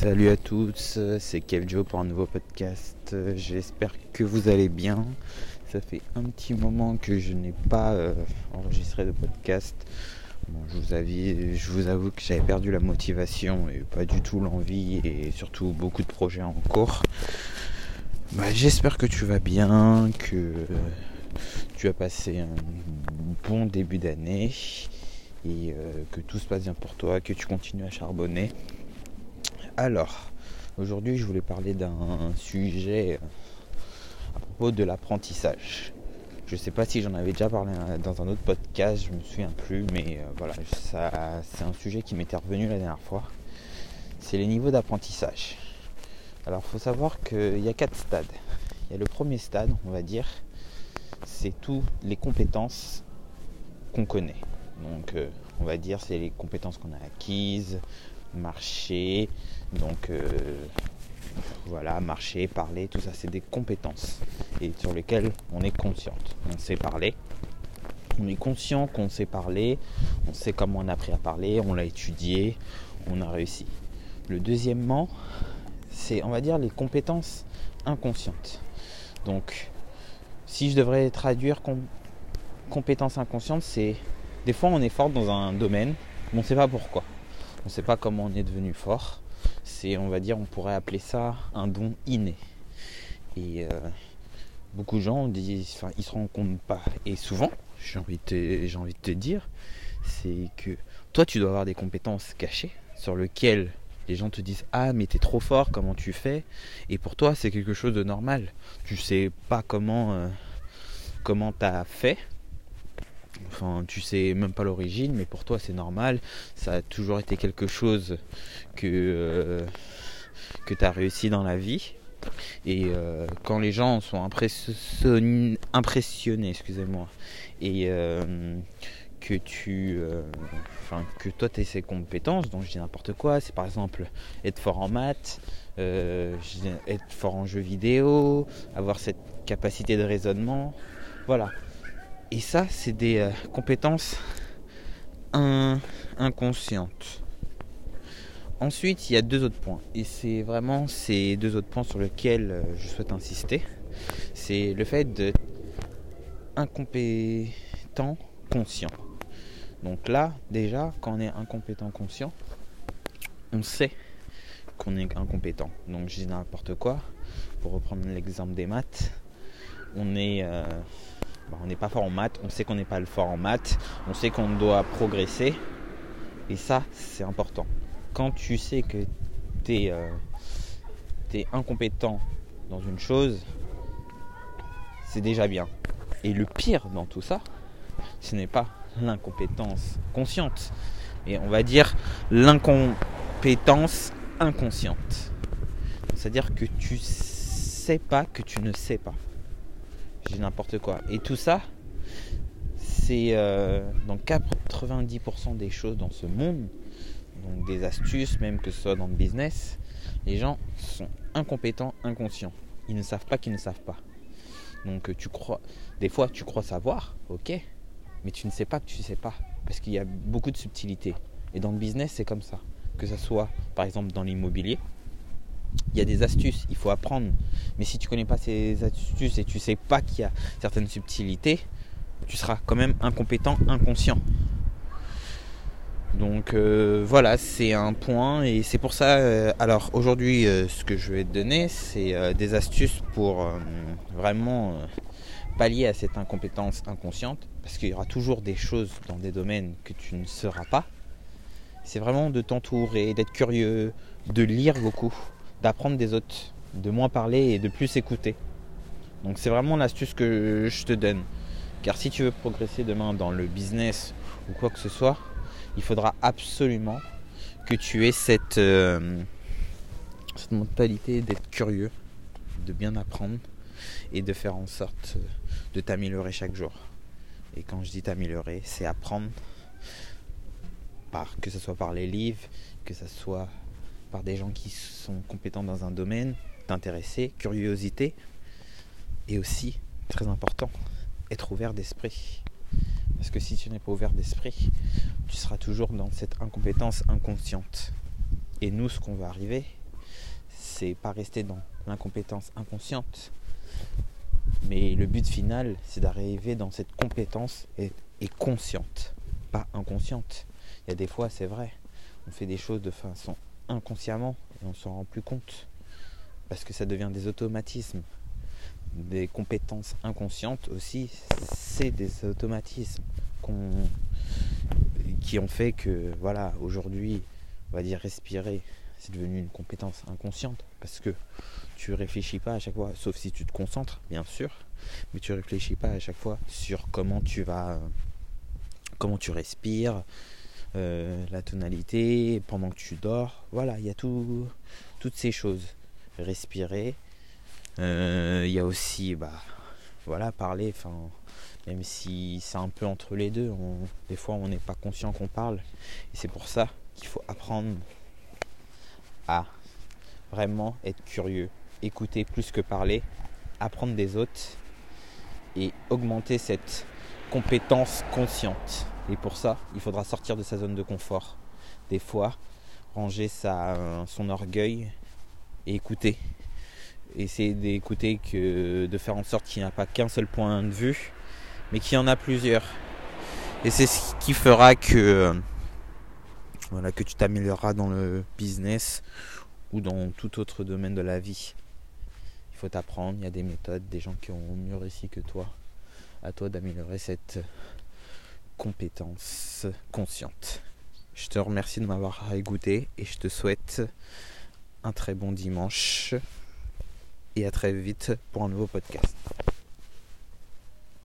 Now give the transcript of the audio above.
Salut à tous, c'est Kev Joe pour un nouveau podcast. J'espère que vous allez bien. Ça fait un petit moment que je n'ai pas euh, enregistré de podcast. je, vous je vous avoue que j'avais perdu la motivation et pas du tout l'envie et surtout beaucoup de projets en cours. Bah, j'espère que tu vas bien, que tu as passé un bon début d'année et euh, que tout se passe bien pour toi, que tu continues à charbonner. Alors, aujourd'hui, je voulais parler d'un sujet euh, à propos de l'apprentissage. Je ne sais pas si j'en avais déjà parlé euh, dans un autre podcast, je me souviens plus, mais euh, voilà, c'est un sujet qui m'était revenu la dernière fois. C'est les niveaux d'apprentissage. Alors, faut savoir qu'il y a quatre stades. Il y a le premier stade, on va dire, c'est toutes les compétences qu'on connaît. Donc, on va dire, c'est les compétences qu'on a acquises, marcher, donc euh, voilà, marcher, parler, tout ça, c'est des compétences et sur lesquelles on est consciente. On sait parler, on est conscient qu'on sait parler, on sait comment on a appris à parler, on l'a étudié, on a réussi. Le deuxièmement, c'est on va dire les compétences inconscientes. Donc si je devrais traduire compétences inconscientes, c'est des fois on est fort dans un domaine, mais on ne sait pas pourquoi. On ne sait pas comment on est devenu fort. C'est, on va dire, on pourrait appeler ça un don inné. Et euh, beaucoup de gens disent, enfin, ils se rendent compte pas. Et souvent, j'ai envie de te dire, c'est que toi, tu dois avoir des compétences cachées sur lesquelles les gens te disent ah mais t'es trop fort comment tu fais? Et pour toi c'est quelque chose de normal tu sais pas comment euh, comment t'as fait Enfin, tu sais même pas l'origine, mais pour toi c'est normal. Ça a toujours été quelque chose que, euh, tu as réussi dans la vie. Et euh, quand les gens sont impressionnés, excusez-moi, et euh, que tu, enfin que toi tu as ces compétences, donc je dis n'importe quoi, c'est par exemple être fort en maths, être fort en jeux vidéo, avoir cette capacité de raisonnement, voilà. Et ça, c'est des euh, compétences inconscientes. Ensuite, il y a deux autres points. Et c'est vraiment ces deux autres points sur lesquels euh, je souhaite insister. C'est le fait d'être incompétent conscient. Donc là, déjà, quand on est incompétent conscient, on sait qu'on est incompétent. Donc je dis n'importe quoi. Pour reprendre l'exemple des maths, on est... Euh, on n'est pas fort en maths, on sait qu'on n'est pas le fort en maths, on sait qu'on doit progresser. Et ça, c'est important. Quand tu sais que tu es, euh, incompétent dans une chose, c'est déjà bien. Et le pire dans tout ça, ce n'est pas l'incompétence consciente, et on va dire l'incompétence inconsciente. C'est-à-dire que tu sais pas que tu ne sais pas n'importe quoi. Et tout ça, c'est euh, dans 90% des choses dans ce monde, donc des astuces, même que ce soit dans le business, les gens sont incompétents, inconscients. Ils ne savent pas qu'ils ne savent pas. Donc tu crois, des fois tu crois savoir, ok, mais tu ne sais pas que tu ne sais pas, parce qu'il y a beaucoup de subtilités. Et dans le business, c'est comme ça. Que ce soit par exemple dans l'immobilier, il y a des astuces, il faut apprendre. Mais si tu connais pas ces astuces et tu sais pas qu'il y a certaines subtilités, tu seras quand même incompétent, inconscient. Donc euh, voilà, c'est un point et c'est pour ça. Euh, alors aujourd'hui, euh, ce que je vais te donner, c'est des astuces pour vraiment pallier à cette incompétence inconsciente, parce qu'il y aura toujours des choses dans des domaines que tu ne sauras pas. C'est vraiment de t'entourer, d'être curieux, de lire beaucoup, d'apprendre des autres, de moins parler et de plus écouter. Donc c'est vraiment l'astuce que je te donne. Car si tu veux progresser demain dans le business ou quoi que ce soit, il faudra absolument que tu aies cette, euh, mentalité d'être curieux, de bien apprendre et de faire en sorte de t'améliorer chaque jour. Et quand je dis t'améliorer, c'est apprendre par que ce soit par les livres, que ce soit par des gens qui sont compétents dans un domaine, t'intéresser, curiosité, et aussi, très important, être ouvert d'esprit. Parce que si tu n'es pas ouvert d'esprit, tu seras toujours dans cette incompétence inconsciente. Et nous, ce qu'on va arriver, c'est pas rester dans l'incompétence inconsciente, mais le but final, c'est d'arriver dans cette compétence et, consciente, pas inconsciente. Il y a des fois, c'est vrai, on fait des choses de façon inconsciemment et on s'en rend plus compte parce que ça devient des automatismes. Des compétences inconscientes aussi, c'est des automatismes qui ont fait que, voilà, aujourd'hui, on va dire respirer, c'est devenu une compétence inconsciente parce que tu réfléchis pas à chaque fois, sauf si tu te concentres, bien sûr, mais tu réfléchis pas à chaque fois sur comment tu vas, comment tu respires, euh, la tonalité, pendant que tu dors. Voilà, il y a tout, toutes ces choses. Respirer. Euh, il y a aussi, bah, voilà, parler. Même si c'est un peu entre les deux, des fois on n'est pas conscient qu'on parle. Et c'est pour ça qu'il faut apprendre à vraiment être curieux, écouter plus que parler, apprendre des autres et augmenter cette compétence consciente. Et pour ça, il faudra sortir de sa zone de confort. Des fois, ranger son orgueil et écouter. Essayer d'écouter que de faire en sorte qu'il n'y a pas qu'un seul point de vue, mais qu'il y en a plusieurs. Et c'est ce qui fera que voilà, que tu t'amélioreras dans le business ou dans tout autre domaine de la vie. Il faut t'apprendre, il y a des méthodes, des gens qui ont mieux réussi que toi. À toi d'améliorer cette compétence consciente. Je te remercie de m'avoir écouté et je te souhaite un très bon dimanche et à très vite pour un nouveau podcast.